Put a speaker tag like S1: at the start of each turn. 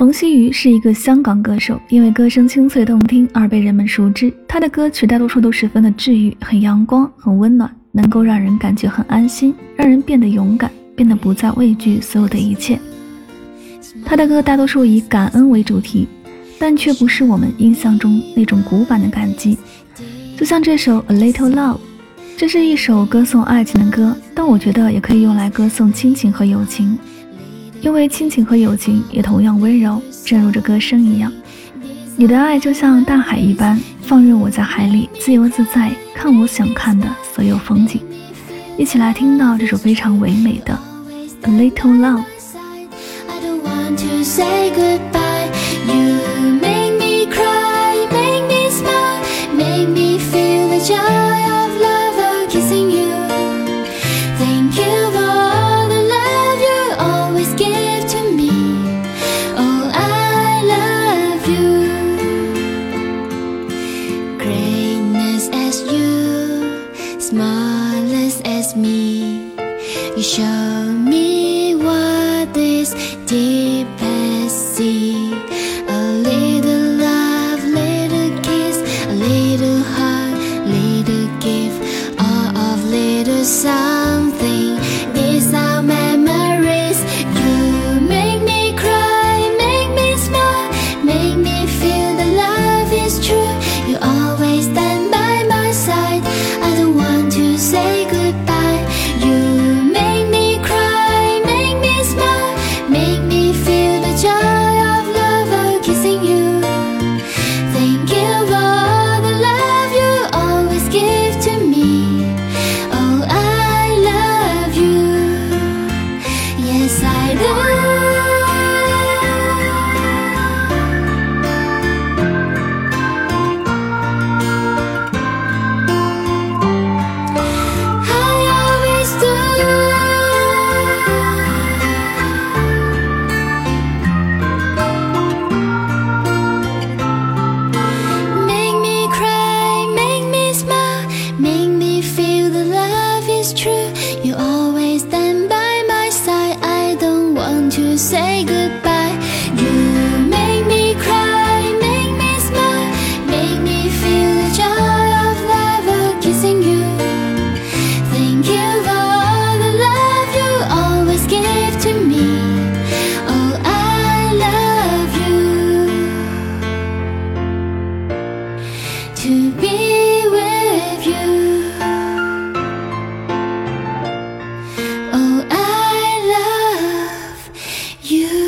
S1: 冯曦妤是一个香港歌手，因为歌声清脆动听而被人们熟知。她的歌曲大多数都十分的治愈，很阳光，很温暖，能够让人感觉很安心，让人变得勇敢，变得不再畏惧所有的一切。她的歌大多数以感恩为主题，但却不是我们印象中那种古板的感激。就像这首《A Little Love》，这是一首歌颂爱情的歌，但我觉得也可以用来歌颂亲情和友情。因为亲情和友情也同样温柔，正如这歌声一样。你的爱就像大海一般，放任我在海里自由自在，看我想看的所有风景。一起来听到这首非常唯美的《A Little Love》。
S2: Smallest as me. You show me is true. You always you.